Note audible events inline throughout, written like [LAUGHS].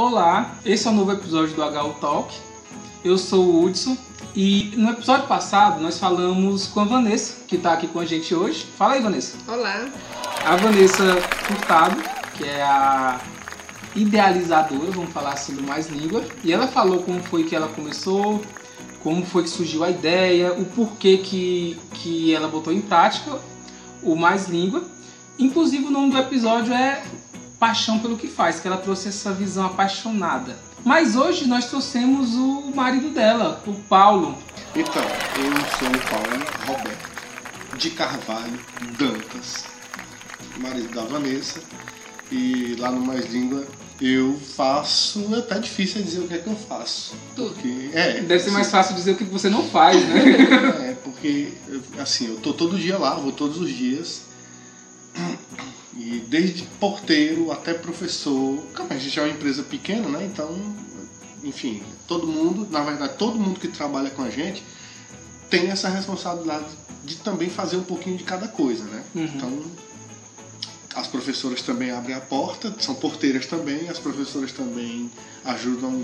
Olá, esse é o um novo episódio do HU Talk. Eu sou o Hudson e no episódio passado nós falamos com a Vanessa, que está aqui com a gente hoje. Fala aí, Vanessa. Olá. A Vanessa Furtado, que é a idealizadora, vamos falar assim, do Mais Língua. E ela falou como foi que ela começou, como foi que surgiu a ideia, o porquê que, que ela botou em prática o Mais Língua. Inclusive o nome do episódio é paixão pelo que faz, que ela trouxe essa visão apaixonada. Mas hoje nós trouxemos o marido dela, o Paulo. Então, eu sou o Paulo Roberto de Carvalho Dantas, marido da Vanessa, e lá no Mais Língua eu faço, é até difícil dizer o que é que eu faço. Tudo. Porque, é, Deve ser mais fácil dizer o que você não faz, né? [LAUGHS] é, porque assim, eu tô todo dia lá, vou todos os dias. E desde porteiro até professor, a gente é uma empresa pequena, né? Então, enfim, todo mundo, na verdade, todo mundo que trabalha com a gente tem essa responsabilidade de também fazer um pouquinho de cada coisa, né? Uhum. Então, as professoras também abrem a porta, são porteiras também, as professoras também ajudam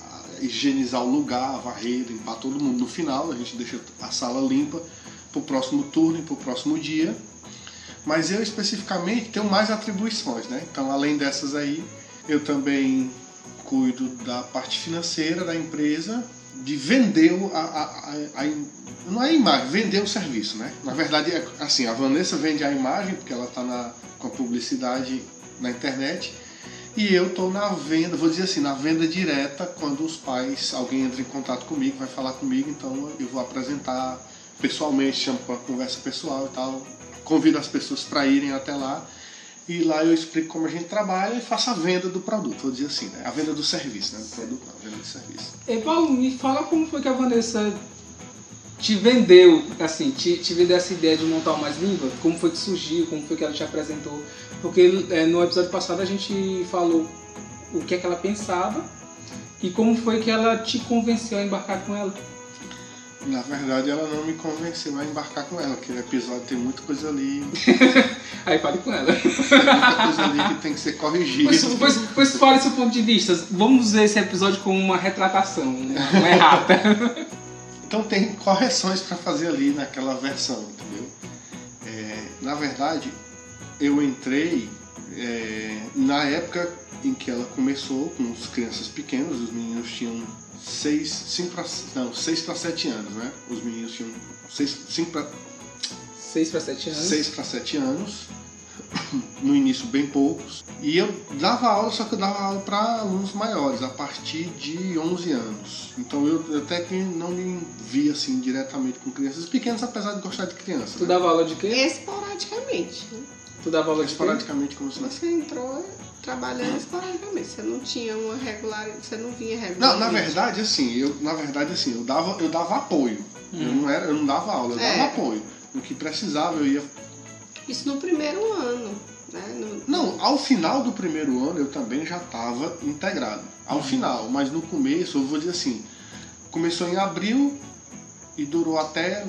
a higienizar o lugar, a varrer, limpar todo mundo. No final, a gente deixa a sala limpa para o próximo turno e para o próximo dia. Mas eu especificamente tenho mais atribuições, né? Então, além dessas aí, eu também cuido da parte financeira da empresa, de vender a, a, a, a não é a imagem, vender o serviço, né? Na verdade, é assim, a Vanessa vende a imagem porque ela está com a publicidade na internet e eu estou na venda, vou dizer assim, na venda direta quando os pais, alguém entra em contato comigo, vai falar comigo, então eu vou apresentar pessoalmente, chamo para conversa pessoal e tal, convido as pessoas para irem até lá e lá eu explico como a gente trabalha e faço a venda do produto, vou dizer assim, né? a venda do serviço, né? Do produto não, a venda do serviço. E Paulo, me fala como foi que a Vanessa te vendeu, assim, te, te vendeu essa ideia de montar o Mais Língua? Como foi que surgiu, como foi que ela te apresentou? Porque é, no episódio passado a gente falou o que é que ela pensava e como foi que ela te convenceu a embarcar com ela. Na verdade, ela não me convenceu a embarcar com ela. Aquele episódio tem muita coisa ali. [LAUGHS] Aí fale com ela. Tem muita coisa ali que tem que ser corrigida. Pois, pois, pois fale seu ponto de vista. Vamos ver esse episódio como uma retratação, uma, errata. [LAUGHS] Então tem correções para fazer ali naquela versão, entendeu? É, na verdade, eu entrei é, na época em que ela começou com as crianças pequenas, os meninos tinham 6, 5 para não, 6 para 7 anos, né? Os meninos tinham 6, 5 para 6 para 7 anos. 6 para 7 anos. No início bem poucos. E eu dava aula, só que eu dava aula para alunos maiores, a partir de 11 anos. Então eu até que não me via assim diretamente com crianças pequenas, apesar de gostar de crianças. Tu né? dava aula de quê? Esporadicamente. Tu dava aula de quê? Esporadicamente como se fosse. Você entrou trabalhando esporadicamente. Você não tinha uma regular. Você não vinha Não, regularmente. na verdade assim, eu na verdade assim, eu dava eu dava apoio. Eu Hum. não era, eu não dava aula, eu dava É. apoio. No que precisava eu ia Isso no primeiro ano. Né? No- Não, ao final do primeiro ano eu também já estava integrado. Ao final, mas no começo, eu vou dizer assim, começou em abril e durou até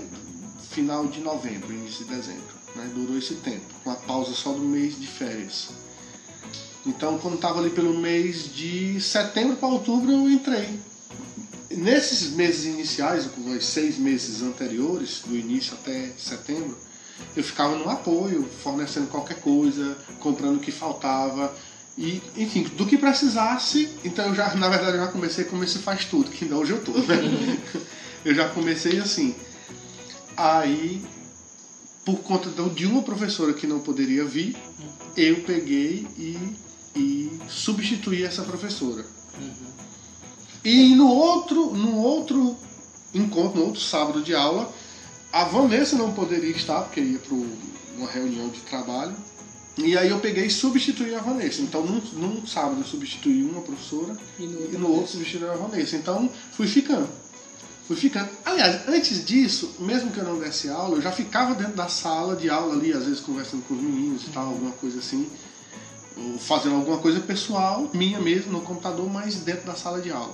final de novembro, início de dezembro. Né? Durou esse tempo, com a pausa só do mês de férias. Então, quando estava ali pelo mês de setembro para outubro, eu entrei. Nesses meses iniciais, os seis meses anteriores, do início até setembro, eu ficava no apoio, fornecendo qualquer coisa, comprando o que faltava. E, enfim, do que precisasse, então eu já, na verdade, eu já comecei como esse faz tudo, que ainda hoje eu tô, né? [LAUGHS] Eu já comecei assim. Aí, por conta de uma professora que não poderia vir, eu peguei e, e substituí essa professora. E no outro, no outro encontro, no outro sábado de aula, a Vanessa não poderia estar, porque ia para uma reunião de trabalho. E aí eu peguei e substituí a Vanessa. Então, num, num sábado eu substituí uma professora E no e outro, no outro substituí a Vanessa. Então, fui ficando. Fui ficando. Aliás, antes disso, mesmo que eu não desse aula, eu já ficava dentro da sala de aula ali, às vezes conversando com os meninos e tal, alguma coisa assim. Fazendo alguma coisa pessoal, minha mesmo, no computador, mas dentro da sala de aula.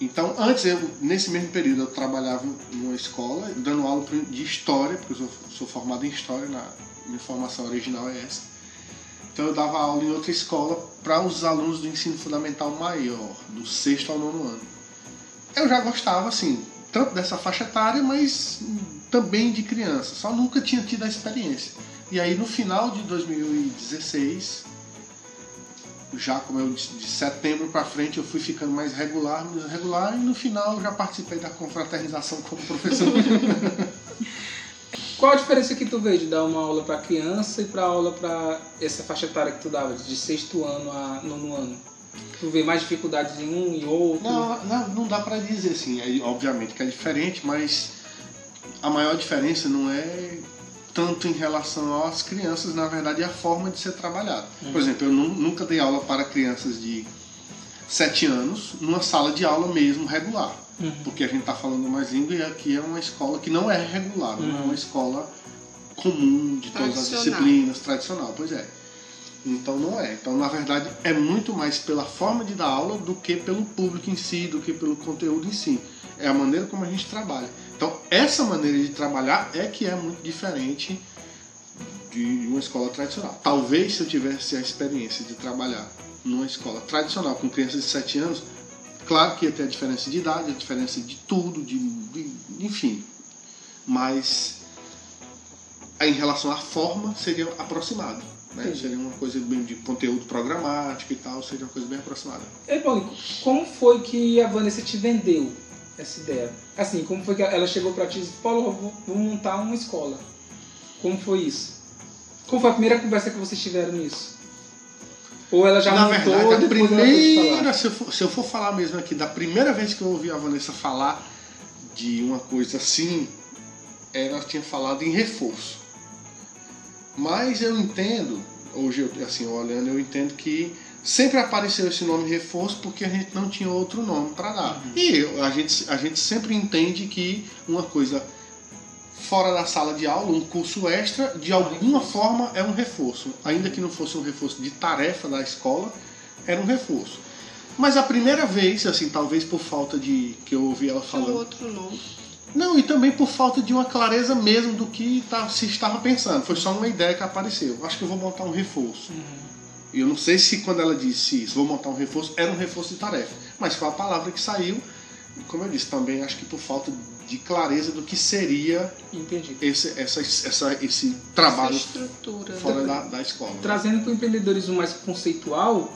Então, antes, eu, nesse mesmo período, eu trabalhava numa escola, dando aula de história, porque eu sou, sou formado em história, na minha formação original é essa. Então eu dava aula em outra escola para os alunos do ensino fundamental maior, do sexto ao nono ano. Eu já gostava, assim, tanto dessa faixa etária, mas também de criança. Só nunca tinha tido a experiência. E aí no final de 2016, já como eu disse, de setembro para frente eu fui ficando mais regular, mais regular e no final eu já participei da confraternização como professor. [LAUGHS] Qual a diferença que tu vê de dar uma aula para criança e para aula para essa faixa etária que tu dava, de sexto ano a nono ano? Tu vê mais dificuldades em um e outro? Não, não, não dá para dizer assim. É, obviamente que é diferente, mas a maior diferença não é tanto em relação às crianças, na verdade é a forma de ser trabalhado. Uhum. Por exemplo, eu nunca dei aula para crianças de 7 anos numa sala de aula mesmo regular. Uhum. Porque a gente está falando mais língua e aqui é uma escola que não é regular, uhum. não é uma uhum. escola comum de todas as disciplinas, tradicional, pois é. Então não é. Então, na verdade, é muito mais pela forma de dar aula do que pelo público em si, do que pelo conteúdo em si. É a maneira como a gente trabalha. Então, essa maneira de trabalhar é que é muito diferente de uma escola tradicional. Talvez se eu tivesse a experiência de trabalhar numa escola tradicional com crianças de 7 anos, Claro que ia ter a diferença de idade, a diferença de tudo, de, de enfim. Mas em relação à forma, seria aproximado. Né? Seria uma coisa bem de conteúdo programático e tal, seria uma coisa bem aproximada. E, bom, como foi que a Vanessa te vendeu essa ideia? Assim, como foi que ela chegou para ti e disse, Paulo, vou, vou montar uma escola. Como foi isso? Como foi a primeira conversa que vocês tiveram nisso? Ou ela já Na montou verdade, a primeira, se eu, for, se eu for falar mesmo aqui, da primeira vez que eu ouvi a Vanessa falar de uma coisa assim, ela tinha falado em reforço. Mas eu entendo, hoje, assim, olhando, eu entendo que sempre apareceu esse nome reforço porque a gente não tinha outro nome para dar. Uhum. E a gente, a gente sempre entende que uma coisa fora da sala de aula, um curso extra, de alguma forma é um reforço. Ainda que não fosse um reforço de tarefa da escola, era um reforço. Mas a primeira vez, assim, talvez por falta de. que eu ouvi ela falando. outro nome. Não, e também por falta de uma clareza mesmo do que tá, se estava pensando. Foi só uma ideia que apareceu. Acho que eu vou montar um reforço. Uhum. E eu não sei se quando ela disse isso, vou montar um reforço, era um reforço de tarefa. Mas foi a palavra que saiu. Como eu disse, também acho que por falta de clareza do que seria esse, essa, essa, esse trabalho fora da, da escola. Né? Trazendo para o empreendedorismo mais conceitual,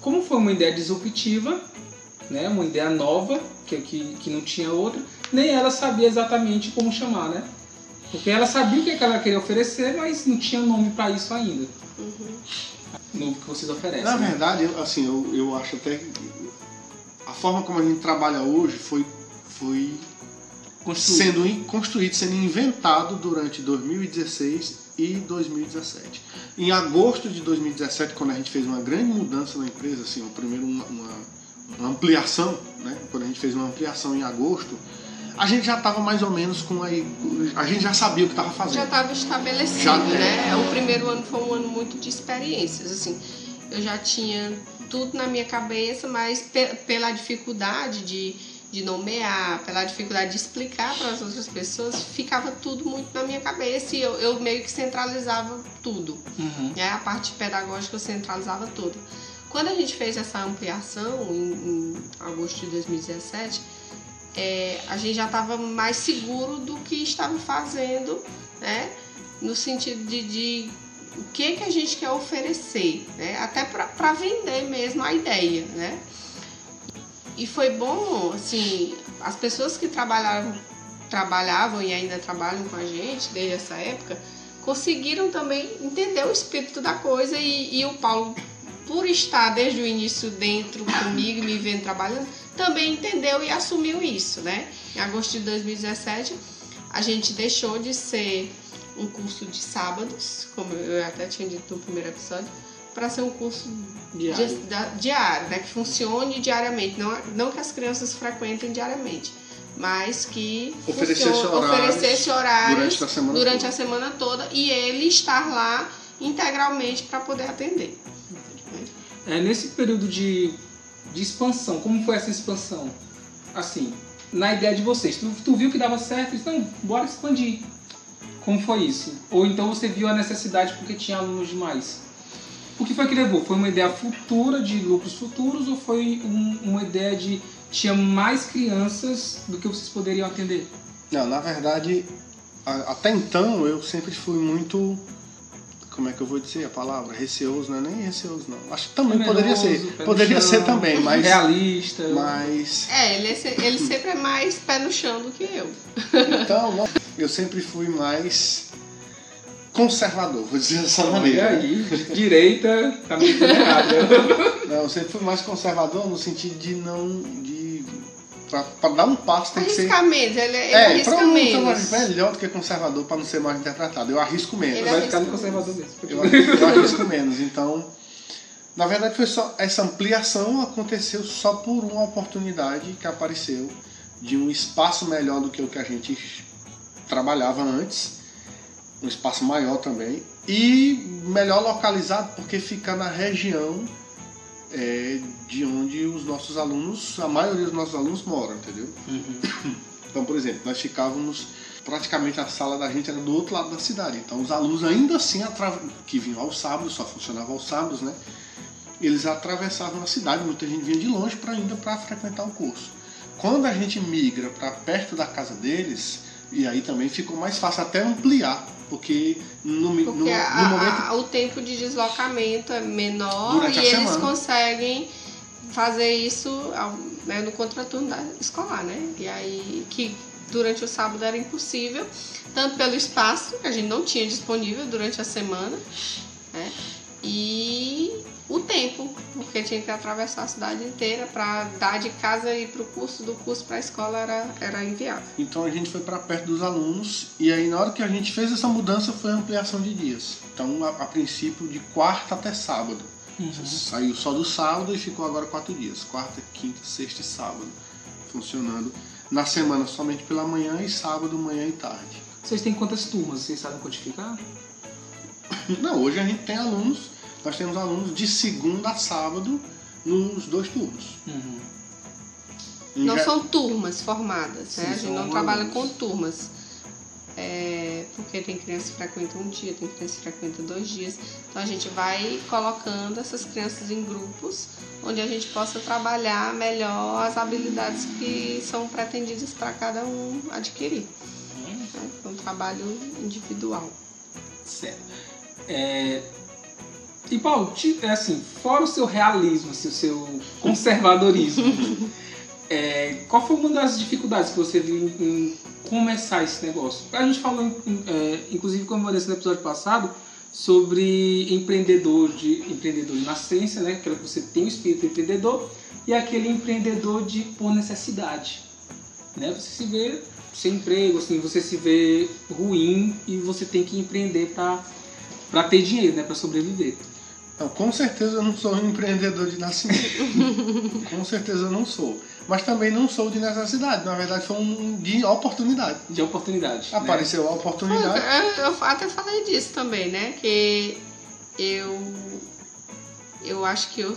como foi uma ideia disruptiva, né, uma ideia nova, que, que, que não tinha outra, nem ela sabia exatamente como chamar, né? Porque ela sabia o que ela queria oferecer, mas não tinha nome para isso ainda. Uhum. No que vocês oferecem. Na verdade, assim, eu, eu acho até que a forma como a gente trabalha hoje foi, foi Construído. sendo construído, sendo inventado durante 2016 e 2017. Em agosto de 2017, quando a gente fez uma grande mudança na empresa, assim, o primeiro uma, uma, uma ampliação, né? Quando a gente fez uma ampliação em agosto, a gente já estava mais ou menos com aí, a gente já sabia o que estava fazendo. Já estava estabelecido, já, né? É. O primeiro ano foi um ano muito de experiências, assim. Eu já tinha tudo na minha cabeça, mas pela dificuldade de de nomear, pela dificuldade de explicar para as outras pessoas, ficava tudo muito na minha cabeça e eu, eu meio que centralizava tudo. Uhum. Né? A parte pedagógica eu centralizava tudo. Quando a gente fez essa ampliação em, em agosto de 2017, é, a gente já estava mais seguro do que estava fazendo, né? No sentido de, de o que, que a gente quer oferecer, né? Até para vender mesmo a ideia, né? E foi bom, assim, as pessoas que trabalharam, trabalhavam e ainda trabalham com a gente desde essa época, conseguiram também entender o espírito da coisa e, e o Paulo, por estar desde o início dentro comigo me vendo trabalhando, também entendeu e assumiu isso, né? Em agosto de 2017, a gente deixou de ser um curso de sábados, como eu até tinha dito no primeiro episódio, para ser um curso diário, de, da, diário né, que funcione diariamente. Não, não que as crianças frequentem diariamente, mas que oferecesse, funcione, horários, oferecesse horários durante, a semana, durante a semana toda e ele estar lá integralmente para poder atender. É, nesse período de, de expansão, como foi essa expansão? Assim, na ideia de vocês, tu, tu viu que dava certo, então bora expandir. Como foi isso? Ou então você viu a necessidade porque tinha alunos demais? O que foi que levou? Foi uma ideia futura de lucros futuros ou foi um, uma ideia de tinha mais crianças do que vocês poderiam atender? Não, na verdade, até então eu sempre fui muito. Como é que eu vou dizer a palavra? Receoso, não é nem receoso, não. Acho que também poderia Temeroso, ser. pé no Poderia chão, ser também, mas. Realista. Mas. É, ele, é se- ele sempre é mais pé no chão do que eu. Então, não, eu sempre fui mais conservador, vou dizer dessa Olha maneira. aí, direita, tá meio errado. Não, eu sempre fui mais conservador no sentido de não. de. Pra, pra dar um passo tem que ser. Arriscar menos, ele, ele É, arrisca pronto, menos. melhor do que conservador para não ser mais interpretado. Eu arrisco menos. Ele Vai ficar no arrisca conservador mesmo. Eu, eu arrisco menos. Então, na verdade, foi só essa ampliação aconteceu só por uma oportunidade que apareceu de um espaço melhor do que o que a gente trabalhava antes, um espaço maior também e melhor localizado porque fica na região é, de onde os nossos alunos, a maioria dos nossos alunos moram, entendeu? Uhum. [COUGHS] Então, por exemplo, nós ficávamos praticamente a sala da gente era do outro lado da cidade. Então, os alunos ainda assim que vinham aos sábados, só funcionava aos sábados, né? Eles atravessavam a cidade, muita gente vinha de longe para ainda para frequentar o curso. Quando a gente migra para perto da casa deles, e aí também ficou mais fácil até ampliar, porque no, no, Porque no a- momento a- o tempo de deslocamento é menor e eles semana. conseguem fazer isso né, no contraturno escolar, né? E aí que durante o sábado era impossível, tanto pelo espaço que a gente não tinha disponível durante a semana, né? E o tempo, porque tinha que atravessar a cidade inteira para dar de casa e ir para o curso, do curso para a escola era, era inviável. Então a gente foi para perto dos alunos e aí na hora que a gente fez essa mudança foi a ampliação de dias. Então a, a princípio de quarta até sábado. Saiu só do sábado e ficou agora quatro dias. Quarta, quinta, sexta e sábado. Funcionando. Na semana somente pela manhã e sábado, manhã e tarde. Vocês têm quantas turmas? Vocês sabem quantificar? Não, hoje a gente tem alunos, nós temos alunos de segunda a sábado nos dois turnos. Uhum. Não ge- são turmas formadas, Sim, né? A gente não trabalha alunos. com turmas. É, porque tem criança que frequenta um dia, tem criança que frequenta dois dias. Então a gente vai colocando essas crianças em grupos onde a gente possa trabalhar melhor as habilidades que são pretendidas para cada um adquirir. Né? É um trabalho individual. Certo. É... E Paulo, é assim, fora o seu realismo, assim, o seu conservadorismo, [LAUGHS] é, qual foi uma das dificuldades que você viu em, em começar esse negócio? A gente falou, em- é, inclusive, como eu disse no episódio passado, sobre empreendedor de empreendedor de nascença, né? Aquela que você tem o espírito empreendedor e aquele empreendedor de por necessidade, né? Você se vê sem emprego, assim, você se vê ruim e você tem que empreender para para ter dinheiro, né? Para sobreviver. Não, com certeza eu não sou um empreendedor de nascimento. [LAUGHS] com certeza eu não sou. Mas também não sou de necessidade. Na verdade, foi um de oportunidade. De oportunidade. né? Apareceu a oportunidade. Eu, eu até falei disso também, né? Que eu eu acho que eu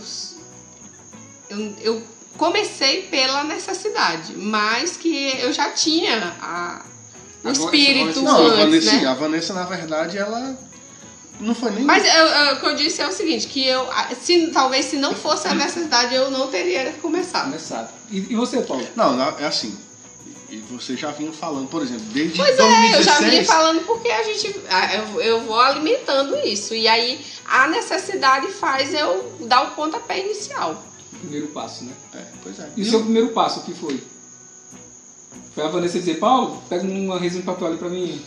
eu, eu comecei pela necessidade, mas que eu já tinha a, o espírito Não, a antes, Vanessa, né? sim, a Vanessa, na verdade, ela não foi nem. Mas eu- eu- o que eu disse é o seguinte, que eu se, talvez se não fosse a necessidade eu não teria começado. Começado. E, e você, Paulo? Não, é assim. E você já vinha falando, por exemplo, desde Pois 2016. é, eu já vinha falando porque a gente. Eu, eu vou alimentando isso. E aí a necessidade faz eu dar o pontapé inicial. Primeiro passo, né? É, pois é. E o seu primeiro passo, o que foi? Foi a Vanessa dizer, Paulo, pega uma resina de papel ali pra mim.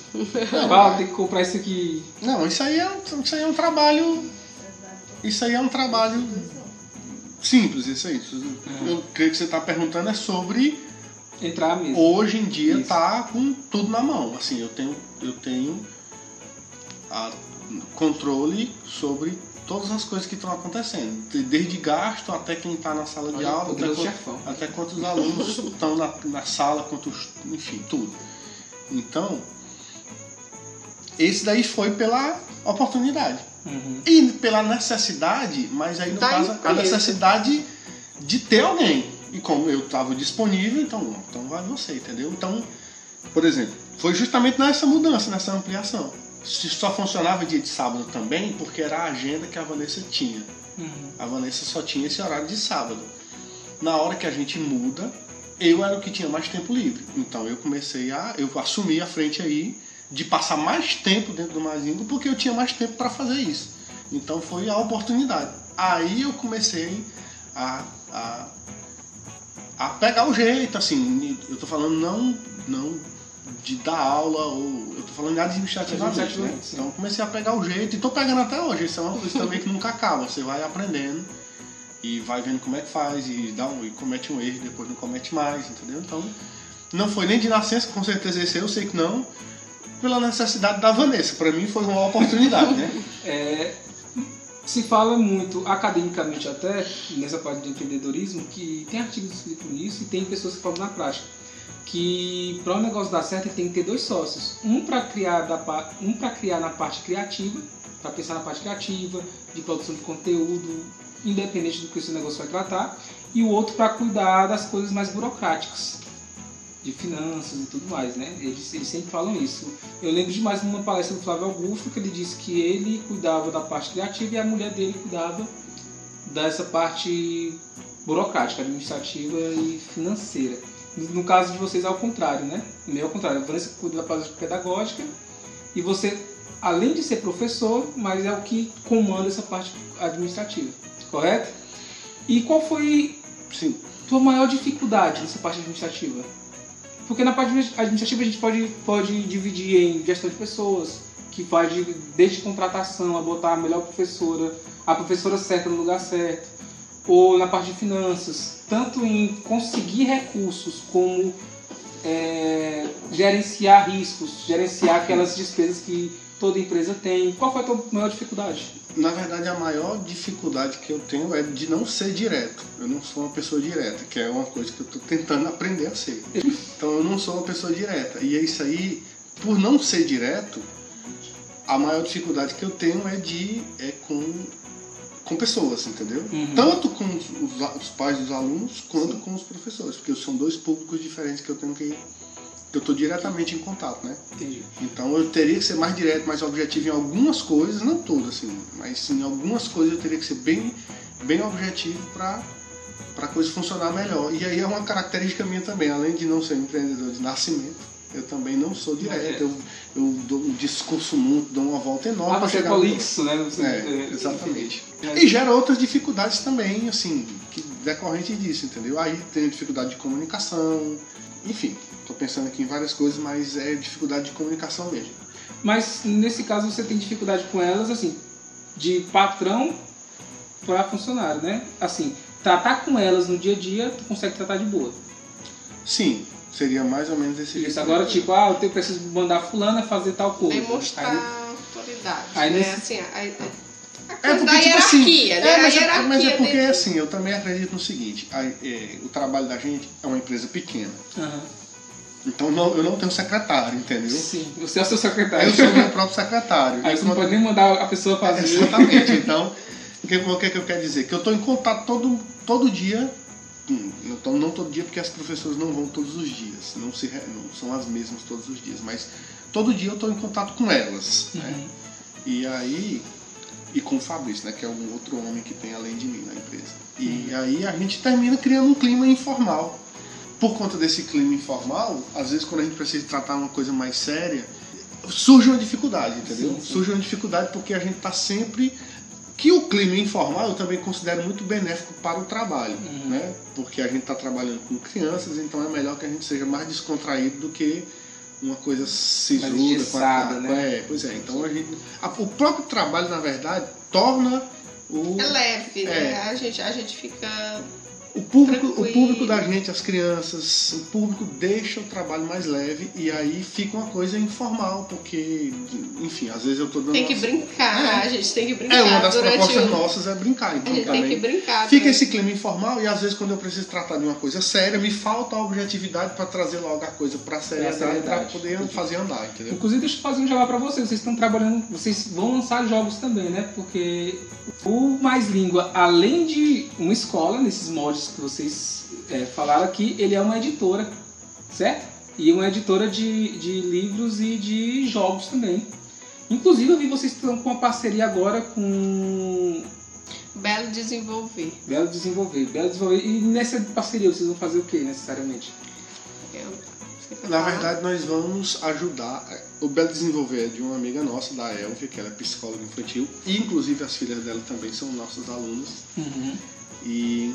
Paulo, tem que comprar isso aqui. Não, isso aí, é, um- isso aí é um trabalho. Isso aí é um trabalho simples, isso aí. Isso- Eu creio que você está perguntando é sobre Entrar mesmo. hoje em dia Isso. tá com tudo na mão. Assim, eu tenho, eu tenho a- controle sobre todas as coisas que estão acontecendo. De- Desde gasto até quem está na sala de Olha, aula, até, até quantos alunos [LAUGHS] estão na, na sala, quantos, enfim, tudo. Então, esse daí foi pela oportunidade. Uhum. E pela necessidade, mas aí no Da caso a necessidade de ter alguém. E como eu estava disponível, então, então vai você, entendeu? Então, por exemplo, foi justamente nessa mudança, nessa ampliação. Só funcionava dia de sábado também porque era a agenda que a Vanessa tinha. Uhum. A Vanessa só tinha esse horário de sábado. Na hora que a gente muda, eu era o que tinha mais tempo livre. Então eu comecei a. Eu assumi a frente aí de passar mais tempo dentro do Mazingo porque eu tinha mais tempo para fazer isso. Então foi a oportunidade. Aí eu comecei a, a, a pegar o jeito, assim. Eu tô falando não, não de dar aula, ou eu tô falando administrativamente, né? Sim. Então eu comecei a pegar o jeito e tô pegando até hoje. Isso é uma coisa também que nunca acaba. Você vai aprendendo e vai vendo como é que faz e dá um, e comete um erro, depois não comete mais, entendeu? Então não foi nem de nascença, com certeza esse eu sei que não, pela necessidade da Vanessa. Para mim foi uma oportunidade, né? [LAUGHS] É, se fala muito, academicamente até, nessa parte de empreendedorismo, que tem artigos escritos nisso e tem pessoas que falam na prática. Que para o negócio dar certo tem que ter dois sócios. Um para criar, da, um pra criar na parte criativa, para pensar na parte criativa, de produção de conteúdo, independente do que esse negócio vai tratar, e o outro para cuidar das coisas mais burocráticas, de finanças e tudo mais, né? Eles, eles sempre falam isso. Eu lembro demais numa palestra do Flávio Augusto que ele disse que ele cuidava da parte criativa e a mulher dele cuidava dessa parte burocrática, administrativa e financeira. No caso de vocês é ao contrário, né? O meu é ao contrário. A Vanessa cuida da parte pedagógica e você, além de ser professor, mas é o que comanda essa parte administrativa, correto? E qual foi Sim. tua maior dificuldade nessa parte administrativa? Porque na parte administrativa a gente pode, pode dividir em gestão de pessoas, que faz de, desde contratação a botar a melhor professora, a professora certa no lugar certo, ou na parte de finanças, tanto em conseguir recursos como é, gerenciar riscos, gerenciar aquelas despesas que toda empresa tem. Qual foi a tua maior dificuldade? Na verdade, a maior dificuldade que eu tenho é de não ser direto. Eu não sou uma pessoa direta, que é uma coisa que eu estou tentando aprender a ser. [LAUGHS] Então, eu não sou uma pessoa direta. E é isso aí, por não ser direto, a maior dificuldade que eu tenho é de é com com pessoas, entendeu? Uhum. Tanto com os, os- os pais dos alunos quanto com os professores, porque são dois públicos diferentes que eu tenho que que eu estou diretamente em contato, né? Entendi. Então eu teria que ser mais direto, mais objetivo em algumas coisas, não todas, assim, mas em algumas coisas eu teria que ser bem, bem objetivo para para a coisa funcionar melhor. E aí é uma característica minha também, além de não ser empreendedor de nascimento, eu também não sou direto. Eu, eu dou um discurso muito, dou uma volta enorme Ah, é chegar no- prolixo, né? Você, É, exatamente. É. E gera outras dificuldades também, assim, que decorrente disso, entendeu? Aí tem dificuldade de comunicação, enfim, tô pensando aqui em várias coisas, mas é dificuldade de comunicação mesmo. Mas nesse caso você tem dificuldade com elas, assim, de patrão para funcionário, né? Assim, tratar com elas no dia a dia, tu consegue tratar de boa. Sim, seria mais ou menos esse Isso, agora, tipo, ah, eu tenho- preciso mandar fulana fazer tal coisa. Demonstrar Aí- autoridade. aí né? nesse- Assim, a, a, a É coisa da tipo assim, hierarquia, né? é, mas, a é, hierarquia mas é porque, dentro- assim, eu também acredito no seguinte, a- é, o trabalho da gente é uma empresa pequena, Aham. então não- eu não tenho secretário, entendeu? Sim, você é o seu secretário. Eu sou meu [LAUGHS] próprio secretário. Aí você não pode nem mandar a pessoa fazer. Exatamente. Então, [LAUGHS] o que, o que, que eu quero dizer? Que eu estou em contato todo, todo dia. Hum, Não, tô- não todo dia, porque as professoras não vão todos os dias. Não, se, não são as mesmas todos os dias. Mas todo dia eu estou em contato com elas. Né? Uhum. E aí. E com o Fabrício, né? Que é um outro homem que tem além de mim na empresa. E aí a gente termina criando um clima informal. Por conta desse clima informal, às vezes quando a gente precisa tratar uma coisa mais séria, surge uma dificuldade, entendeu? Sim, sim. Surge uma dificuldade porque a gente está sempre. Que o clima informal eu também considero muito benéfico para o trabalho, Uhum. né? Porque a gente está trabalhando com crianças, então é melhor que a gente seja mais descontraído do que uma coisa sisuda, com a né? É, pois é. Então a gente. a- o próprio trabalho, na verdade, torna o. É leve, né? É. A, gente, a gente fica. O público, o público da gente, as crianças, o público deixa o trabalho mais leve e aí fica uma coisa informal, porque, enfim, às vezes eu tô dando. Tem que brincar, a gente tem que brincar É, uma das propostas o. nossas é brincar, A então gente tem que também. brincar. Fica esse clima informal e às vezes quando eu preciso tratar de uma coisa séria, me falta a objetividade para trazer logo a coisa para seriedade, para seriedade. poder fazer andar, entendeu? Inclusive, deixa eu fazer um jabá pra vocês. Vocês estão trabalhando, vocês vão lançar jogos também, né? Porque o Mais Língua, além de uma escola, nesses moldes que vocês é, falaram aqui, ele é uma editora, certo? E uma editora de, de livros e de jogos também. Inclusive eu vi vocês estão com uma parceria agora com Belo Desenvolver. Belo Desenvolver. Belo Desenvolver. E nessa parceria vocês vão fazer o que necessariamente? Eu, Na verdade, nós vamos ajudar. O Belo Desenvolver é de uma amiga nossa, da Elvia, que ela é psicóloga infantil, e inclusive as filhas dela também são nossas alunas. Uhum. E.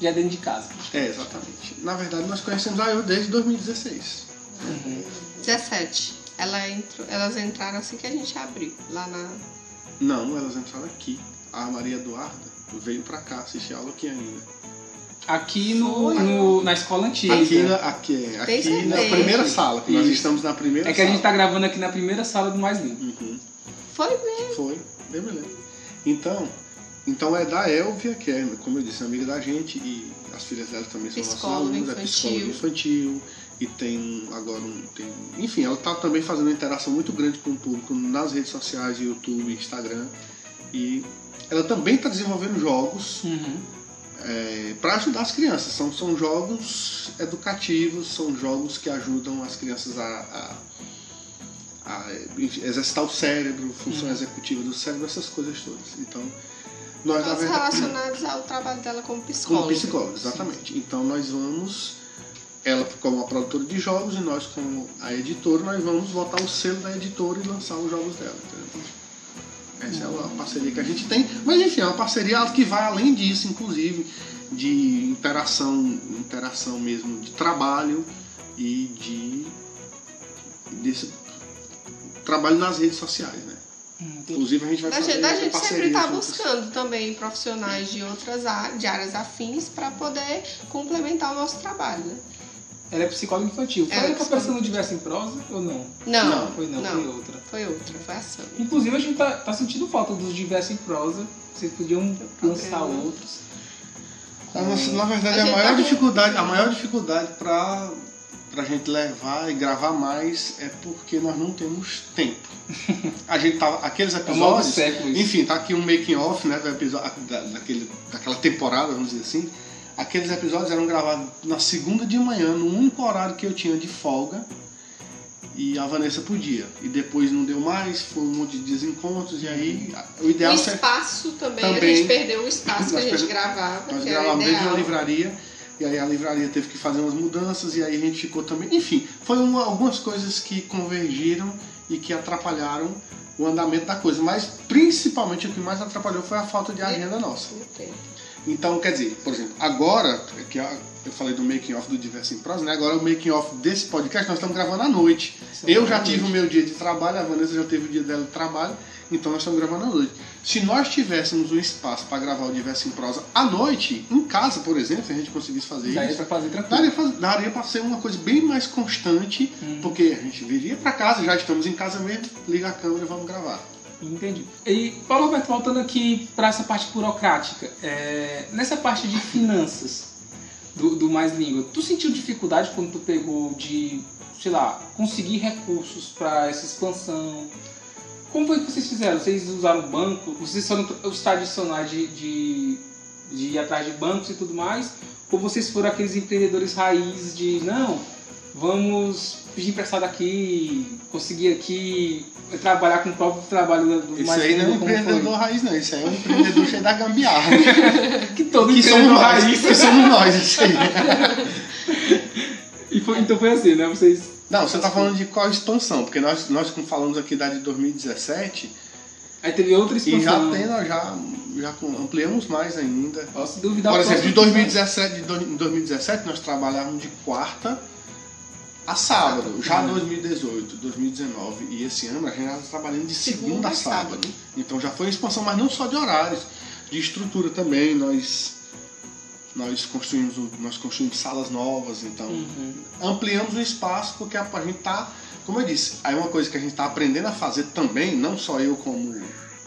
Já dentro de casa. É, exatamente. Na verdade, nós conhecemos a Eu desde 2016. Uhum. 17. Ela entrou, elas entraram assim que a gente abriu, lá na. Não, elas entraram aqui. A Maria Eduarda veio pra cá assistir aula aqui ainda. Aqui no, no- na escola antiga. Aqui, na, aqui, é, aqui na primeira sala, que nós Isso. estamos na primeira É que a sala. gente tá gravando aqui na primeira sala do Mais Lindo. Uhum. Foi mesmo. Foi, bem me lembro. Então, então é da Elvia, que é, como eu disse, amiga da gente, e as filhas dela também são nossas alunas, é infantil. psicóloga infantil, e tem agora um. Tem, enfim, ela está também fazendo uma interação muito grande com o público nas redes sociais, YouTube, Instagram. E ela também está desenvolvendo jogos Uhum. para ajudar as crianças. São, são jogos educativos, são jogos que ajudam as crianças a, a- a, exercitar o cérebro, função executiva do cérebro, essas coisas todas. Então, nós verdade. relacionados ao trabalho dela como psicóloga. Como psicólogo, exatamente. Então nós vamos, ela como a produtora de jogos e nós como a editora, nós vamos botar o selo da editora e lançar os jogos dela. entendeu? Essa é a parceria que a gente tem. Mas enfim, é uma parceria que vai além disso, inclusive, de interação, interação mesmo de trabalho e de desse trabalho nas redes sociais, né? Hum, entendi. Inclusive a gente vai A fazer gente, a gente sempre está buscando também profissionais de outras áreas, de áreas afins para poder complementar o nosso trabalho. Né? Ela é psicóloga infantil. Foi Ela é que apareceu psicóloga no Diverso em Prosa ou não? Não, Não, Foi não, foi outra. Foi outra, foi a Sâmia. Inclusive a gente tá, tá sentindo falta dos Diverso em Prosa. Vocês podiam lançar outros. A nossa- na verdade, A a, gente maior tá dificuldade, a maior dificuldade para a gente levar e gravar mais é porque nós não temos tempo. A gente tava, aqueles É o episódios, isso. enfim, tá aqui um making off, né, do episódio da, daquele, daquela temporada, vamos dizer assim. Aqueles episódios eram gravados na segunda de manhã, no único horário que eu tinha de folga. E a Vanessa podia. E depois não deu mais, foi um monte de desencontros, e aí o O ideal seria espaço também, a Também. gente perdeu o espaço que a gente gravava, Nós gravávamos da ideal. livraria e aí a livraria teve que fazer umas mudanças e aí a gente ficou também. Enfim, foi uma- algumas coisas que convergiram e que atrapalharam o andamento da coisa. Mas principalmente o que mais atrapalhou foi a falta de agenda nossa. Então, quer dizer, por exemplo, agora, que a- eu falei do making off do Diverso em Prosa, né? Agora o making off desse podcast nós estamos gravando à noite. Eu já tive o meu dia de trabalho, a Vanessa já teve o dia dela de trabalho, então nós estamos gravando à noite. Se nós tivéssemos um espaço para gravar o Diverso em Prosa à noite, em casa, por exemplo, se a gente conseguisse fazer Daria isso, pra fazer tranquilo. daria, daria para ser uma coisa bem mais constante, Uhum. porque a gente viria para casa, já estamos em casa mesmo, liga a câmera e vamos gravar. Entendi. E, Paulo Roberto, voltando aqui para essa parte burocrática, é, nessa parte de finanças do, do Mais Língua, tu sentiu dificuldade quando tu pegou de, sei lá, conseguir recursos para essa expansão? Como foi que vocês fizeram? Vocês usaram banco? Vocês foram os tradicionais de, de, de ir atrás de bancos e tudo mais? Ou vocês foram aqueles empreendedores raízes de, não, vamos pedir emprestado aqui, conseguir aqui, trabalhar com o próprio trabalho do Isso Mais aí não é um como foi? empreendedor raiz, não. Isso aí é um empreendedor cheio da gambiarra. [LAUGHS] que todo que somos empreendedor nós. raiz. Que somos isso [LAUGHS] aí. E foi- então foi assim, né? Vocês. Não, você está falando de qual expansão? Porque nós, nós como falamos aqui da de 2017, Aí teve outra e já expansão. tem, nós já, já ampliamos mais ainda. Posso duvidar Por exemplo, de próximo 2017, de do- em 2017 nós trabalhávamos de quarta a sábado. Já Uhum. 2018, 2019 e esse ano a gente já está trabalhando de segunda, Segunda a sábado. sábado. Então já foi uma expansão, mas não só de horários, de estrutura também. Nós nós construímos, nós construímos salas novas, então Uhum. ampliamos o espaço porque a, a gente tá, como eu disse, aí uma coisa que a gente está aprendendo a fazer também, não só eu como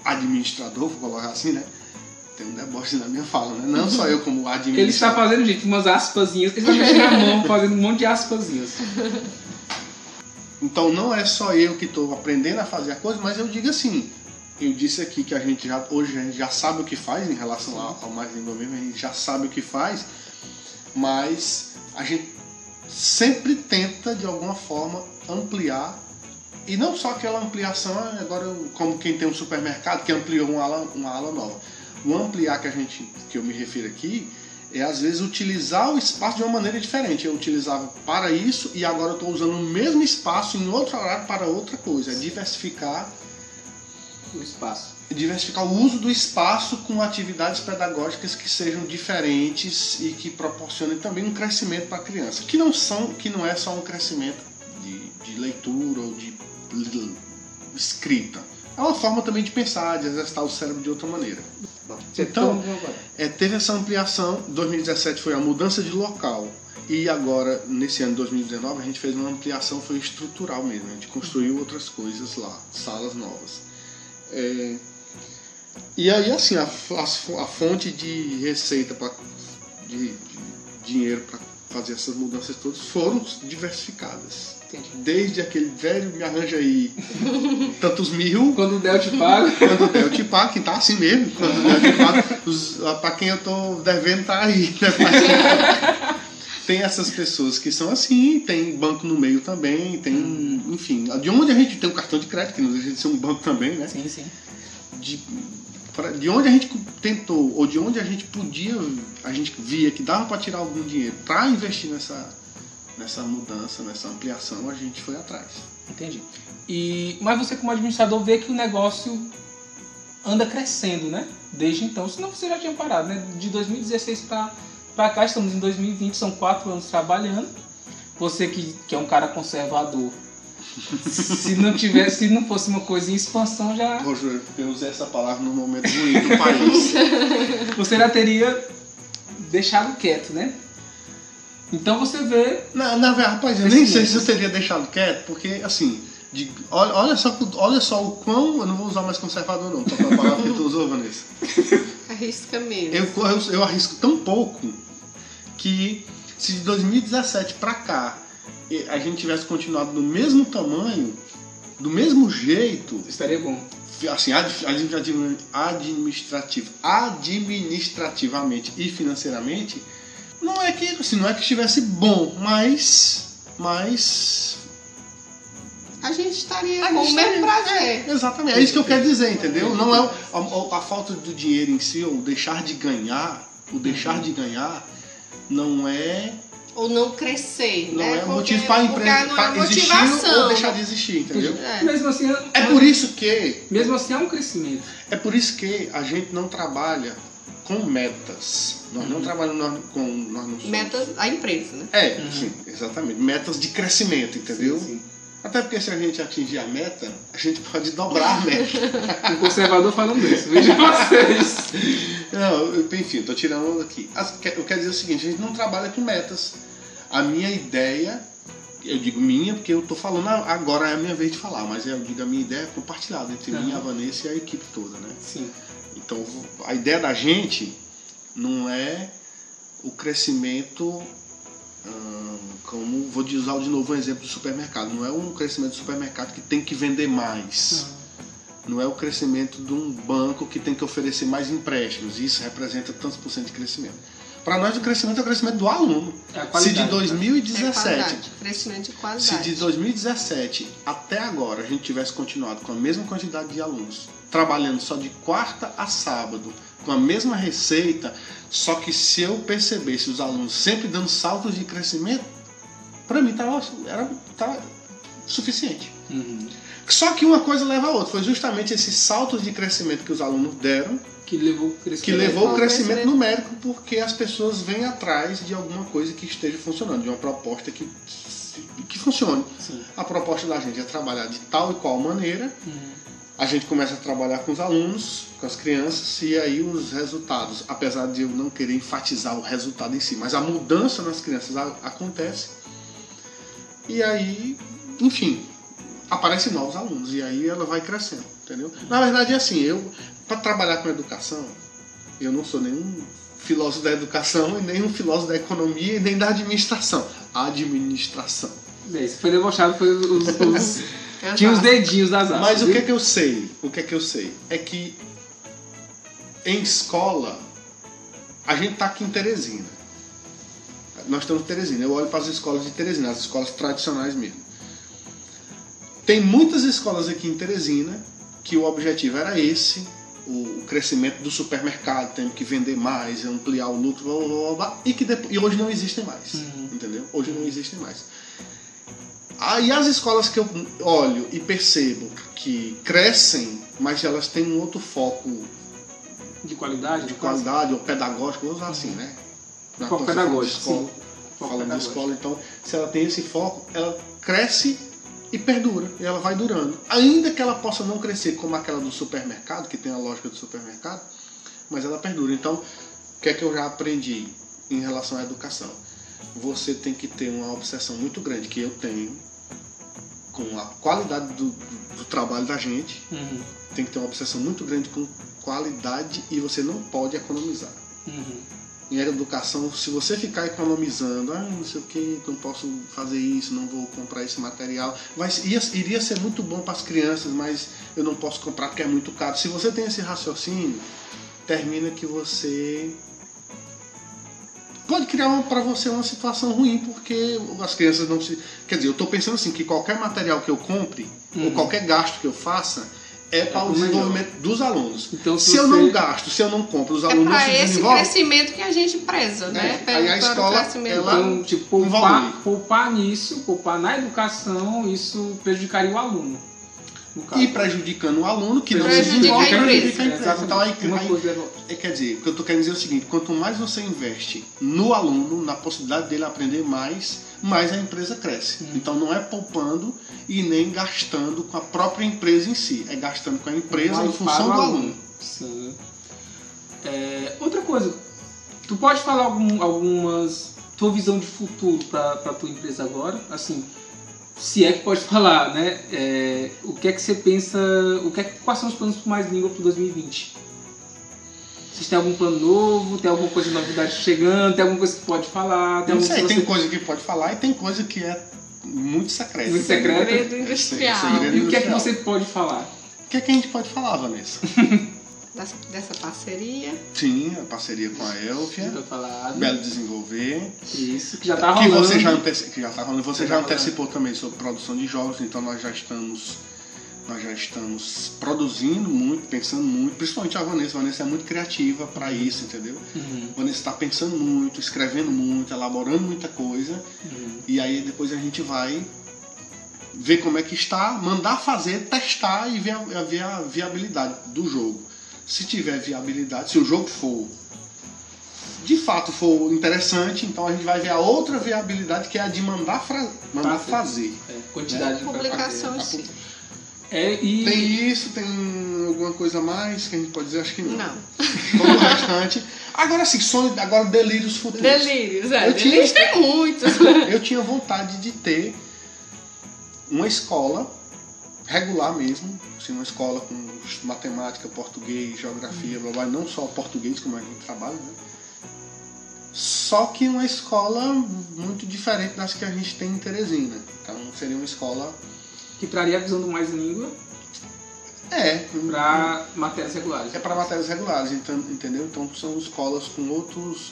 administrador, vou colocar assim, né? Tem um deboche na minha fala, né? Não só eu como Ele está administrador. fazendo, gente, umas aspasinhas. Ele está mexendo a mão, [LAUGHS] fazendo um monte de aspasinhas. Então não é só eu que estou aprendendo a fazer a coisa, mas eu digo assim, eu disse aqui que a gente já hoje a gente já sabe o que faz em relação ao, ao mais língua mesmo, a gente já sabe o que faz, mas a gente sempre tenta de alguma forma ampliar e não só aquela ampliação, agora como quem tem um supermercado que ampliou uma ala, uma ala nova. O ampliar que a gente que eu me refiro aqui é às vezes utilizar o espaço de uma maneira diferente. Eu utilizava para isso e agora eu estou usando o mesmo espaço em outro horário para outra coisa. É diversificar o espaço. Diversificar o uso do espaço com atividades pedagógicas que sejam diferentes e que proporcionem também um crescimento para a criança, que não são, que não é só um crescimento de, de leitura ou de escrita. É uma forma também de pensar, de exercitar o cérebro de outra maneira. Então, é, teve essa ampliação. 2017 foi a mudança de local. E agora, nesse ano de 2019, a gente fez uma ampliação, foi estrutural mesmo. A gente construiu outras coisas lá, salas novas. É, e aí, assim, a, a, a fonte de receita, pra, de, de dinheiro para fazer essas mudanças todas foram diversificadas. Entendi. Desde aquele velho me arranja aí [LAUGHS] tantos mil. Quando o Del te paga. [LAUGHS] Quando o Del te paga, que tá assim mesmo. Quando o Del te paga, pra quem eu tô devendo tá aí. Né? [LAUGHS] Tem essas pessoas que são assim, tem banco no meio também, tem, hum. enfim. De onde a gente tem o um cartão de crédito, que não deixa de ser um banco também, né? Sim, sim. De, pra, de onde a gente tentou, ou de onde a gente podia, a gente via que dava para tirar algum dinheiro para investir nessa, nessa mudança, nessa ampliação, a gente foi atrás. Entendi. E, mas você como administrador vê que o negócio anda crescendo, né? Desde então, senão você já tinha parado, né? De 2016 para cá, estamos em 2020, são quatro anos trabalhando. Você que, que é um cara conservador, [LAUGHS] se não tivesse, se não fosse uma coisa em expansão, já. Poxa, eu usei essa palavra no momento ruim do país. [LAUGHS] você já teria deixado quieto, né? Então você vê. Na, na verdade, rapaz, eu nem sei se eu teria deixado quieto, porque assim. De, olha, olha, só, olha só o quão. Eu não vou usar mais conservador, não, tá a palavra que tu usou, Vanessa. Arrisca mesmo. Eu, eu, eu arrisco tão pouco que se de 2017 pra cá a gente tivesse continuado do mesmo tamanho, do mesmo jeito. Estaria bom. Assim, administrativo, administrativamente e financeiramente, não é que assim, não é que estivesse bom, mas. Mas. A gente estaria a com o mesmo prazer. É, exatamente. É isso que eu quero dizer, entendeu? Não é a, a, falta do dinheiro em si, ou deixar de ganhar, o deixar de ganhar, não é ou não crescer, não né? é motivo para a empresa para existir ou deixar de existir, entendeu? É. Mesmo assim, é, é por isso que mesmo assim é um crescimento. É por isso que a gente não trabalha com metas. Nós não uhum. trabalhamos com nós não somos... metas a empresa, né? É, uhum. sim, exatamente. Metas de crescimento, entendeu? Sim, sim. Até porque se a gente atingir a meta, a gente pode dobrar a meta. [LAUGHS] um conservador falando isso, veja [LAUGHS] vocês. Não, enfim, estou tirando aqui. Eu quero dizer o seguinte, a gente não trabalha com metas. A minha ideia, eu digo minha porque eu estou falando agora é a minha vez de falar, mas eu digo a minha ideia é compartilhada entre uhum. mim, a Vanessa e a equipe toda, né? Sim. Então a ideia da gente não é o crescimento como vou usar de novo um exemplo do supermercado. Não é um crescimento do supermercado que tem que vender mais. Não. é o crescimento de um banco que tem que oferecer mais empréstimos. Isso representa tantos por cento de crescimento. Para nós, o crescimento é o crescimento do aluno. É se de 2017, é crescimento de qualidade. Se de 2017 até agora a gente tivesse continuado com a mesma quantidade de alunos, trabalhando só de quarta a sábado, com a mesma receita, só que se eu percebesse os alunos sempre dando saltos de crescimento, para mim tava, era tava suficiente. Uhum. Só que uma coisa leva a outra. Foi justamente esses saltos de crescimento que os alunos deram que levou o crescimento, que levou o crescimento numérico, porque as pessoas vêm atrás de alguma coisa que esteja funcionando, de uma proposta que, que funcione. Sim. A proposta da gente é trabalhar de tal e qual maneira. Uhum a gente começa a trabalhar com os alunos, com as crianças, e aí os resultados, apesar de eu não querer enfatizar o resultado em si, mas a mudança nas crianças acontece. E aí, enfim, aparecem novos alunos, e aí ela vai crescendo, entendeu? Na verdade, é assim, eu, para trabalhar com educação, eu não sou nenhum filósofo da educação, e nem um filósofo da economia, e nem da administração. Administração. Isso foi demonstrado pelos os Tinha os dedinhos das asas. Mas o que é que eu sei? O que é que eu sei? É que em escola, a gente tá aqui em Teresina. Nós estamos em Teresina. Eu olho para as escolas de Teresina, as escolas tradicionais mesmo. Tem muitas escolas aqui em Teresina que o objetivo era esse, o crescimento do supermercado, tendo que vender mais, ampliar o lucro, blá, blá, blá, e que depois, e hoje não existem mais, Uhum. entendeu? Hoje não existem mais. Aí as escolas que eu olho e percebo que crescem, mas elas têm um outro foco De qualidade? de qualidade ou pedagógico, vamos usar assim, né? Na Foco pedagógico, escola, falando de escola, então, se ela tem esse foco, ela cresce e perdura, e ela vai durando. Ainda que ela possa não crescer como aquela do supermercado, que tem a lógica do supermercado, mas ela perdura. Então, o que é que eu já aprendi em relação à educação? Você tem que ter uma obsessão muito grande, que eu tenho, com a qualidade do, do- do trabalho da gente, Uhum. tem que ter uma obsessão muito grande com qualidade e você não pode economizar. Uhum. Em educação, se você ficar economizando, ah, não sei o que, não posso fazer isso, não vou comprar esse material, vai, ia- iria ser muito bom para as crianças, mas eu não posso comprar porque é muito caro. Se você tem esse raciocínio, termina que você criar para você uma situação ruim porque as crianças não se. Quer dizer, eu estou pensando assim que qualquer material que eu compre ou Uhum. qualquer gasto que eu faça é para o pro melhor. desenvolvimento dos alunos. Então, se se eu você- não gasto, se eu não compro, os É alunos não para se esse desenvolvem. crescimento que a gente preza, né? É, Pelo- aí a escola, crescimento. ela- Então, tipo, poupar, poupar nisso, poupar na educação, isso prejudicaria o aluno. E prejudicando o aluno que não se Prejudica desenvolve, a empresa. prejudica a empresa. Então, aí, Uma aí- coisa leva- é, quer dizer, o que eu estou querendo dizer é o seguinte: quanto mais você investe no aluno, na possibilidade dele aprender mais, mais a empresa cresce. Hum. Então, não é poupando e nem gastando com a própria empresa em si, é gastando com a empresa Vai em função do aluno. Sim. É, outra coisa, tu pode falar algum, algumas tua visão de futuro para tua empresa agora, assim, se é que pode falar, né? É, o que é que você pensa, o que é, quais são os planos para mais língua para 2020? Vocês têm algum plano novo? Tem alguma coisa de novidade chegando? Tem alguma coisa que pode falar? Tem Não sei, coisa tem que você- coisa que pode falar e tem coisa que é muito secreta. Muito secreta. Segredo industrial. Segredo. E o que é que industrial. você pode falar? O que é que a gente pode falar, Vanessa? [LAUGHS] Dessa parceria. Sim, a parceria com a Já Elfia. Belo Desenvolver. Isso, que já tá que rolando. você já, que já tá rolando. Você Já já tá rolando. antecipou também sobre produção de jogos, então nós já estamos nós já estamos produzindo muito, pensando muito, principalmente a Vanessa. A Vanessa é muito criativa para isso, entendeu? Uhum, A Vanessa está pensando muito, escrevendo muito, elaborando muita coisa, uhum. e aí depois a gente vai ver como é que está, mandar fazer, testar e ver a, ver a viabilidade do jogo. Se tiver viabilidade, se o jogo for de fato for interessante, então a gente vai ver a outra viabilidade que é a de mandar, fra- mandar Fazer. fazer. É, quantidade de Publicação em a si. É, e Tem isso, tem alguma coisa a mais que a gente pode dizer? Acho que não. Não. [LAUGHS] Todo o restante. Agora sim, sonho, agora delírios futuros. Delírios, é. Eu tinha- Delírios tem muitos. Eu tinha vontade de ter uma escola regular mesmo, assim, uma escola com matemática, português, geografia, blá blá, não só português como a gente trabalha, né? Só que uma escola muito diferente das que a gente tem em Teresina. Então seria uma escola. que traria a visão do mais língua É, para matérias regulares. é para matérias regulares, então, entendeu? Então são escolas com outros.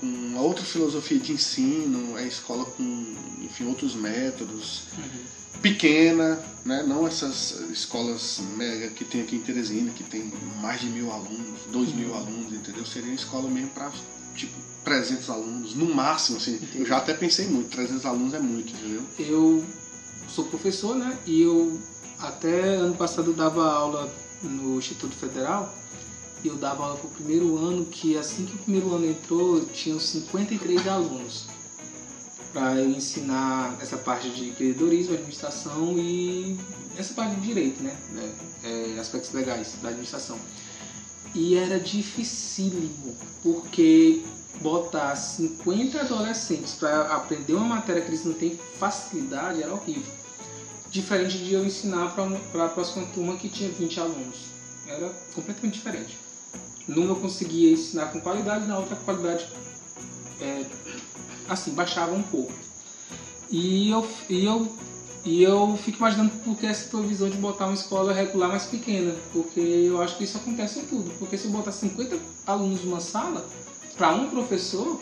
com outra filosofia de ensino, é escola com, enfim, outros métodos. Uhum. Pequena, né? não essas escolas mega que tem aqui em Teresina, que tem mais de mil alunos, dois mil alunos, entendeu? Seria uma escola mesmo para tipo 300 alunos, no máximo, assim. Eu já até pensei muito, 300 alunos é muito, entendeu? Eu sou professor, né? E eu até ano passado dava aula no Instituto Federal e eu dava aula pro primeiro ano, que assim que o primeiro ano entrou, tinham 53 alunos para ensinar essa parte de empreendedorismo, administração e essa parte de direito, né? É, é, aspectos legais da administração. E era dificílimo, porque botar 50 adolescentes para aprender uma matéria que eles não têm facilidade era horrível. Diferente de eu ensinar para a próxima turma que tinha 20 alunos. Era completamente diferente. Numa eu conseguia ensinar com qualidade, na outra qualidade é, assim, baixava um pouco. E eu, e eu, e eu fico imaginando por que essa tua visão de botar uma escola regular mais pequena. Porque eu acho que isso acontece em tudo. Porque se eu botar 50 alunos numa sala, para um professor,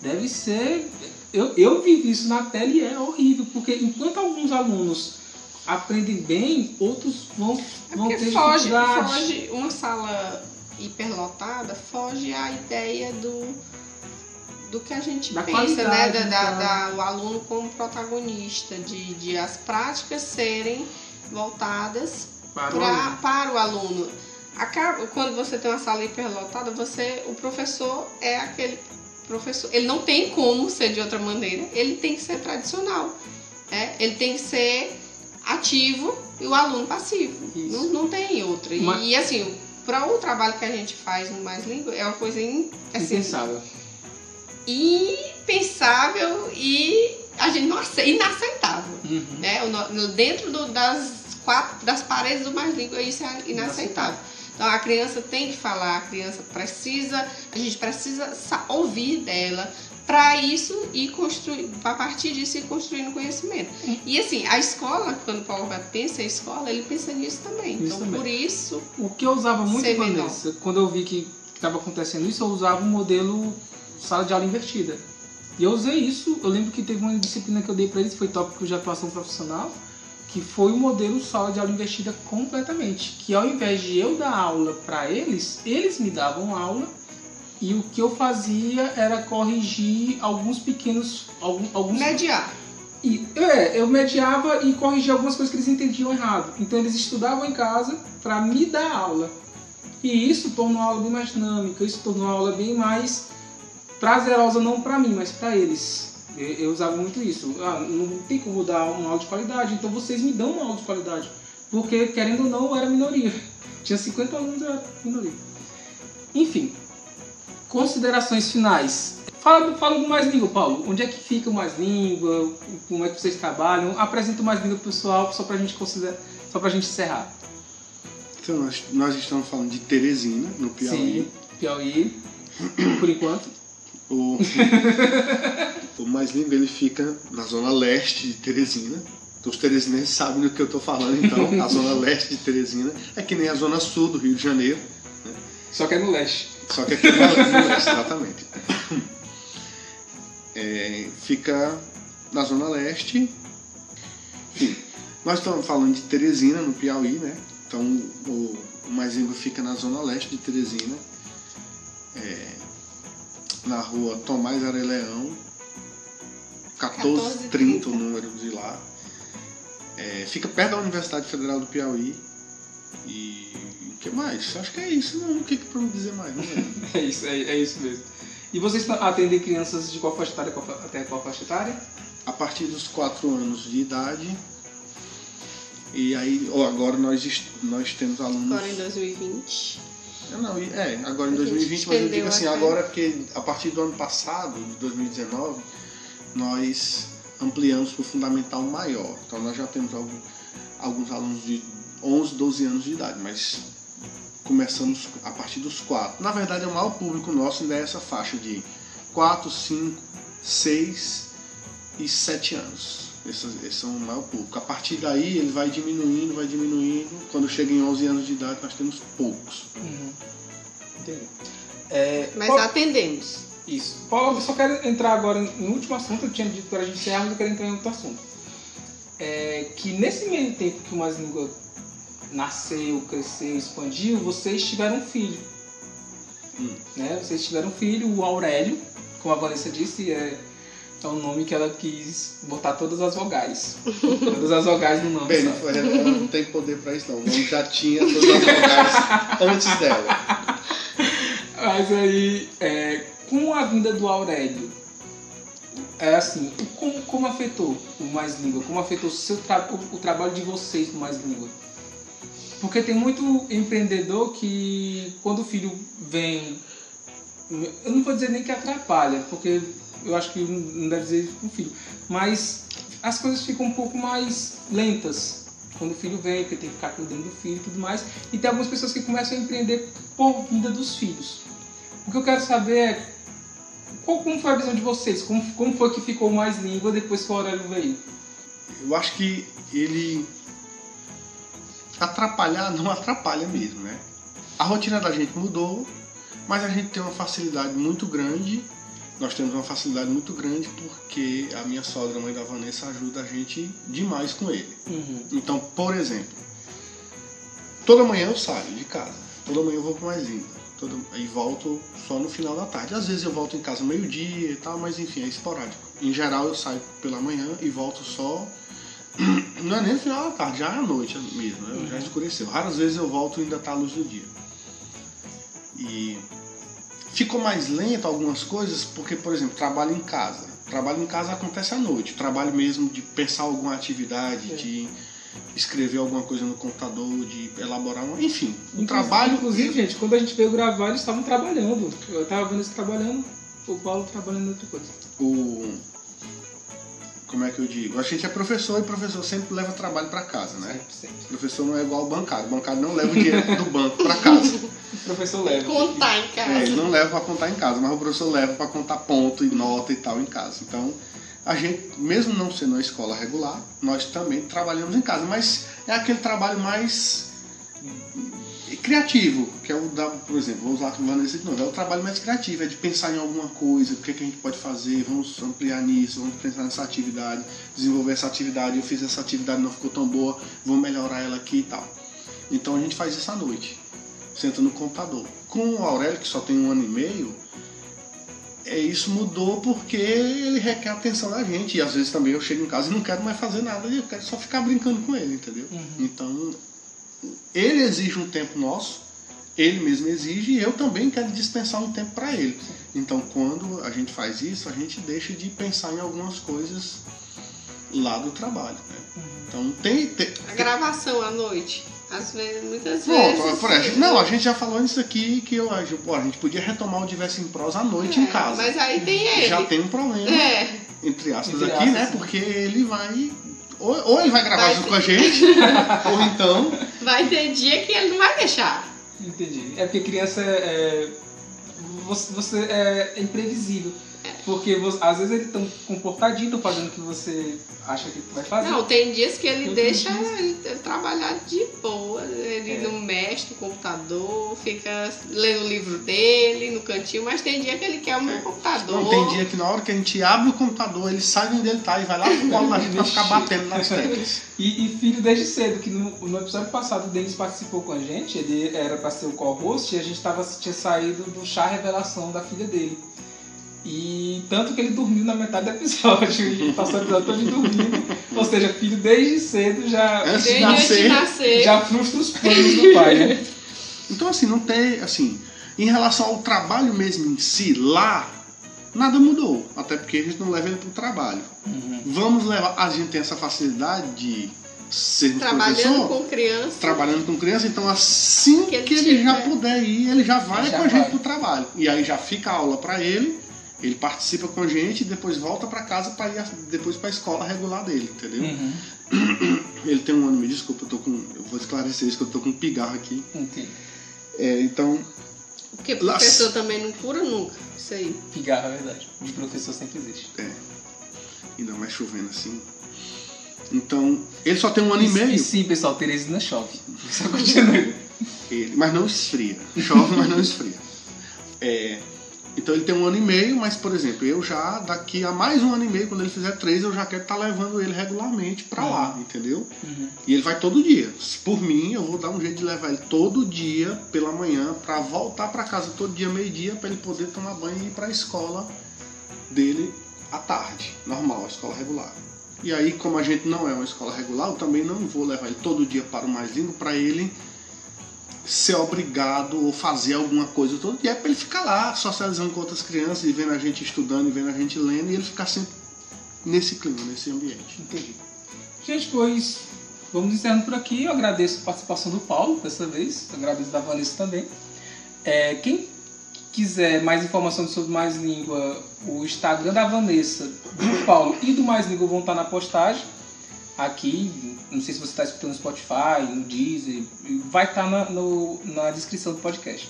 deve ser. Eu, eu vivi isso na tela e é horrível, porque enquanto alguns alunos aprendem bem, outros vão, É vão ter foge, dificuldade. foge, uma sala hiperlotada foge a ideia do, do que a gente Da pensa, né? Da, da- da- o aluno como protagonista, de, de as práticas serem voltadas Para o pra- aluno. para o aluno. Acaba, quando você tem uma sala hiperlotada, você, o professor é aquele professor. Ele não tem como ser de outra maneira. Ele tem que ser tradicional. né? Ele tem que ser ativo e o aluno passivo. Isso. Não, não tem outra. E, Mas- e, assim, para o trabalho que a gente faz no Mais Língua, é uma coisa in- assim, Impensável. Impensável e a gente não ace- inaceitável. Uhum. Né? Dentro do- das quatro das paredes do Mais Língua, isso é inaceitável. Então a criança tem que falar, a criança precisa, a gente precisa sa- ouvir dela para isso e construir, a partir disso ir construindo conhecimento. E assim, a escola, quando o Paulo Roberto pensa em escola, ele pensa nisso também. Isso então também. por isso, O que eu usava muito. Vanessa, quando eu vi que estava acontecendo isso, eu usava o modelo sala de aula invertida. E eu usei isso, eu lembro que teve uma disciplina que eu dei para eles, foi tópico de atuação profissional, que foi o modelo sala de aula invertida completamente. Que ao invés de eu dar aula para eles, eles me davam aula e o que eu fazia era corrigir alguns pequenos. Alguns, mediar. e, é, eu mediava e corrigia algumas coisas que eles entendiam errado. Então eles estudavam em casa para me dar aula. E isso tornou a aula bem mais dinâmica, isso tornou a aula bem mais prazerosa, não para mim, mas para eles. Eu, eu usava muito isso. Ah, não tem como dar uma aula de qualidade, então vocês me dão uma aula de qualidade. Porque, querendo ou não, eu era minoria. [LAUGHS] Tinha 50 alunos, eu era minoria. Enfim, considerações finais. Fala do, fala do Mais Língua, Paulo. Onde é que fica o Mais Língua? Como é que vocês trabalham? Apresenta o Mais Língua pro pessoal, só pra gente considerar, só pra gente encerrar. Então, nós, nós estamos falando de Teresina, no Piauí. Sim, Piauí, por enquanto. O, o mais lindo ele fica na zona leste de Teresina. Os teresinenses sabem do que eu estou falando, então. A zona leste de Teresina é que nem a zona sul do Rio de Janeiro, Só que é no leste. só que aqui no leste, exatamente. É, fica na zona leste. Enfim, nós estamos falando de Teresina, no Piauí, né? Então o, o mais lindo fica na zona leste de Teresina. É, na rua Tomás Areleão, 1430 o número de lá. É, fica perto da Universidade Federal do Piauí. E o que mais? Acho que é isso, não. O que, que pra me dizer mais? Não é. [LAUGHS] É isso, é, é isso mesmo. E vocês atendem crianças de qual faixa etária qual até qual faixa etária? A partir dos 4 anos de idade. E aí, ou agora nós, nós temos alunos. Agora em 2020. É, Não, é, agora em A gente 2020, mas eu digo assim, até- agora porque a partir do ano passado, de 2019, nós ampliamos para o fundamental maior. Então nós já temos algum- alguns alunos de 11, 12 anos de idade, mas começamos a partir dos 4. Na verdade, o maior público nosso ainda é essa faixa de 4, 5, 6 e 7 anos. Esses, esses são o maior público. A partir daí ele vai diminuindo, vai diminuindo. Quando chega em 11 anos de idade, nós temos poucos. Uhum. Entendi. É, Mas Paulo- atendemos. Isso. Paulo, eu só quero entrar agora no último assunto, eu tinha dito para a gente encerrar, mas eu quero entrar em outro assunto. É que nesse meio tempo que o Mais Língua nasceu, cresceu, expandiu, vocês tiveram um filho. Hum. Né? Vocês tiveram um filho, o Aurélio, como a Vanessa disse, é, é um nome que ela quis botar todas as vogais. todas as vogais no nome. Bem, ela não tem poder pra isso não. O nome já tinha todas as vogais antes dela. Mas aí, é, com a vinda do Aurélio, é assim, como, como afetou o Mais Língua? Como afetou o, seu tra o, o trabalho de vocês no Mais Língua? Porque tem muito empreendedor que, quando o filho vem, eu não vou dizer nem que atrapalha, porque eu acho que não deve dizer isso pro filho, mas as coisas ficam um pouco mais lentas quando o filho vem, porque tem que ficar cuidando do filho e tudo mais. E tem algumas pessoas que começam a empreender por vida dos filhos. O que eu quero saber é qual, como foi a visão de vocês? Como, como foi que ficou mais língua depois que o Aurélio veio? Eu acho que ele atrapalhar não atrapalha mesmo, né? A rotina da gente mudou, mas a gente tem uma facilidade muito grande nós temos uma facilidade muito grande porque a minha sogra, a mãe da Vanessa, ajuda a gente demais com ele. Uhum. Então, por exemplo, toda manhã eu saio de casa, toda manhã eu vou para mais linda. Toda, e volto só no final da tarde. Às vezes eu volto em casa meio-dia e tal, mas enfim, é esporádico. Em geral eu saio pela manhã e volto só. [CLEARS THROAT] Não é nem no final da tarde, já é à noite mesmo, né? já escureceu. Raras vezes eu volto e ainda tá a luz do dia. E ficou mais lento algumas coisas, porque, por exemplo, trabalho em casa. Trabalho em casa acontece à noite. Trabalho mesmo de pensar alguma atividade, de escrever alguma coisa no computador, de elaborar uma. Enfim, um trabalho. Inclusive, gente, quando a gente veio gravar, eles estavam trabalhando. Eu tava vendo eles trabalhando, o Paulo trabalhando em outra coisa. o como é que eu digo? A gente é professor e professor sempre leva trabalho para casa, né? Sempre, sempre. O professor não é igual ao bancário. O bancário não leva o dinheiro do banco para casa. [LAUGHS] Professor leva. Contar em É, casa. ele não leva para contar em casa, mas o professor leva para contar ponto e nota e tal em casa. Então, a gente, mesmo não sendo uma escola regular, nós também trabalhamos em casa, mas é aquele trabalho mais criativo, que é o da, por exemplo, vou usar Vanessa de novo, é o trabalho mais criativo, é de pensar em alguma coisa, o que, é que a gente pode fazer, vamos ampliar nisso, vamos pensar nessa atividade, desenvolver essa atividade, eu fiz essa atividade, não ficou tão boa, vamos melhorar ela aqui e tal. Então a gente faz isso à noite, senta no computador. Com o Aurélio, que só tem um ano e meio, é, isso mudou porque ele requer a atenção da gente. E às vezes também eu chego em casa e não quero mais fazer nada, eu quero só ficar brincando com ele, entendeu? Uhum. Então, ele exige um tempo nosso, ele mesmo exige, e eu também quero dispensar um tempo para ele. Então, quando a gente faz isso, a gente deixa de pensar em algumas coisas lá do trabalho. Né? Então, tem. tem A gravação à noite. Às vezes, muitas vezes. por não, a gente já falou nisso aqui que eu acho, pô, a gente podia retomar o Diverso em Prosa à noite em É, casa. Mas aí tem ele. Já tem um problema, É. entre aspas, Entre aqui, aspas, né? sim. Porque ele vai. Ou, ou ele vai gravar Vai junto ter- com a gente, [LAUGHS] ou então. Vai ter dia que ele não vai deixar. Entendi. É porque criança é. Você, você é imprevisível. Porque você- às vezes ele tão comportadinho, fazendo o que você acha que vai fazer. Não, tem dias que ele deixa dias- ele, trabalhar de boa. Ele É. não mexe no computador, fica lendo o livro dele no cantinho, mas tem dia que ele quer o meu computador. Não, tem dia que na hora que a gente abre o computador, ele sai de onde ele tá e vai lá pro colo da gente pra ficar batendo nas teclas. [LAUGHS] E, e filho desde cedo, que no, no episódio passado o Denis participou com a gente, ele era pra ser o co-host e a gente tava, tinha saído do chá revelação da filha dele. E tanto que ele dormiu na metade do episódio, e passou o episódio todo dormindo. Ou seja, filho desde cedo já, Antes de Desde de nascer. nascer. já frustra os planos do pai, né? Então, assim, não tem. Assim, em relação ao trabalho mesmo em si, lá, nada mudou. Até porque a gente não leva ele pro trabalho. Vamos levar. A gente tem essa facilidade de ser Trabalhando com criança. trabalhando com criança, então assim que Que ele, ele já puder ir, ele já vai Já com a gente vai. pro trabalho. E aí já fica a aula para ele, ele participa com a gente e depois volta para casa para ir a- depois para a escola regular dele, entendeu? Uhum. Ele tem um ano, me desculpa, eu tô com, eu vou esclarecer isso que eu tô com um pigarro aqui. Entendi. É, então, Porque Lá- professor também não cura nunca. Isso aí. Pigarro, é verdade. De professor sempre existe. é, ainda mais chovendo assim. Então, ele só tem um ano e E meio, sim, pessoal, Teresina chove. Só continua. ele, mas não esfria. Chove, mas não esfria. É, então ele tem um ano e meio, mas por exemplo, eu já daqui a mais um ano e meio, quando ele fizer três, eu já quero estar levando ele regularmente pra lá, entendeu? Uhum. E ele vai todo dia. Por mim, eu vou dar um jeito de levar ele todo dia pela manhã pra voltar pra casa todo dia meio-dia pra ele poder tomar banho e ir pra escola dele à tarde, normal, a escola regular. E aí, como a gente não é uma escola regular, eu também não vou levar ele todo dia para o mais lindo pra ele ser obrigado ou fazer alguma coisa todo dia, é pra ele ficar lá socializando com outras crianças e vendo a gente estudando e vendo a gente lendo e ele ficar sempre nesse clima, nesse ambiente. Entendi. Gente, pois vamos encerrando por aqui. Eu agradeço a participação do Paulo dessa vez. Eu agradeço da Vanessa também. É, quem quiser mais informações sobre Mais Língua, o Instagram da Vanessa, do Paulo e do Mais Língua vão estar na postagem. Aqui, não sei se você está escutando no Spotify, no Deezer, vai estar na, no- na descrição do podcast.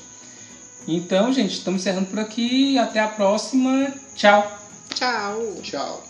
Então, gente, estamos encerrando por aqui. Até a próxima. Tchau! Tchau. Tchau.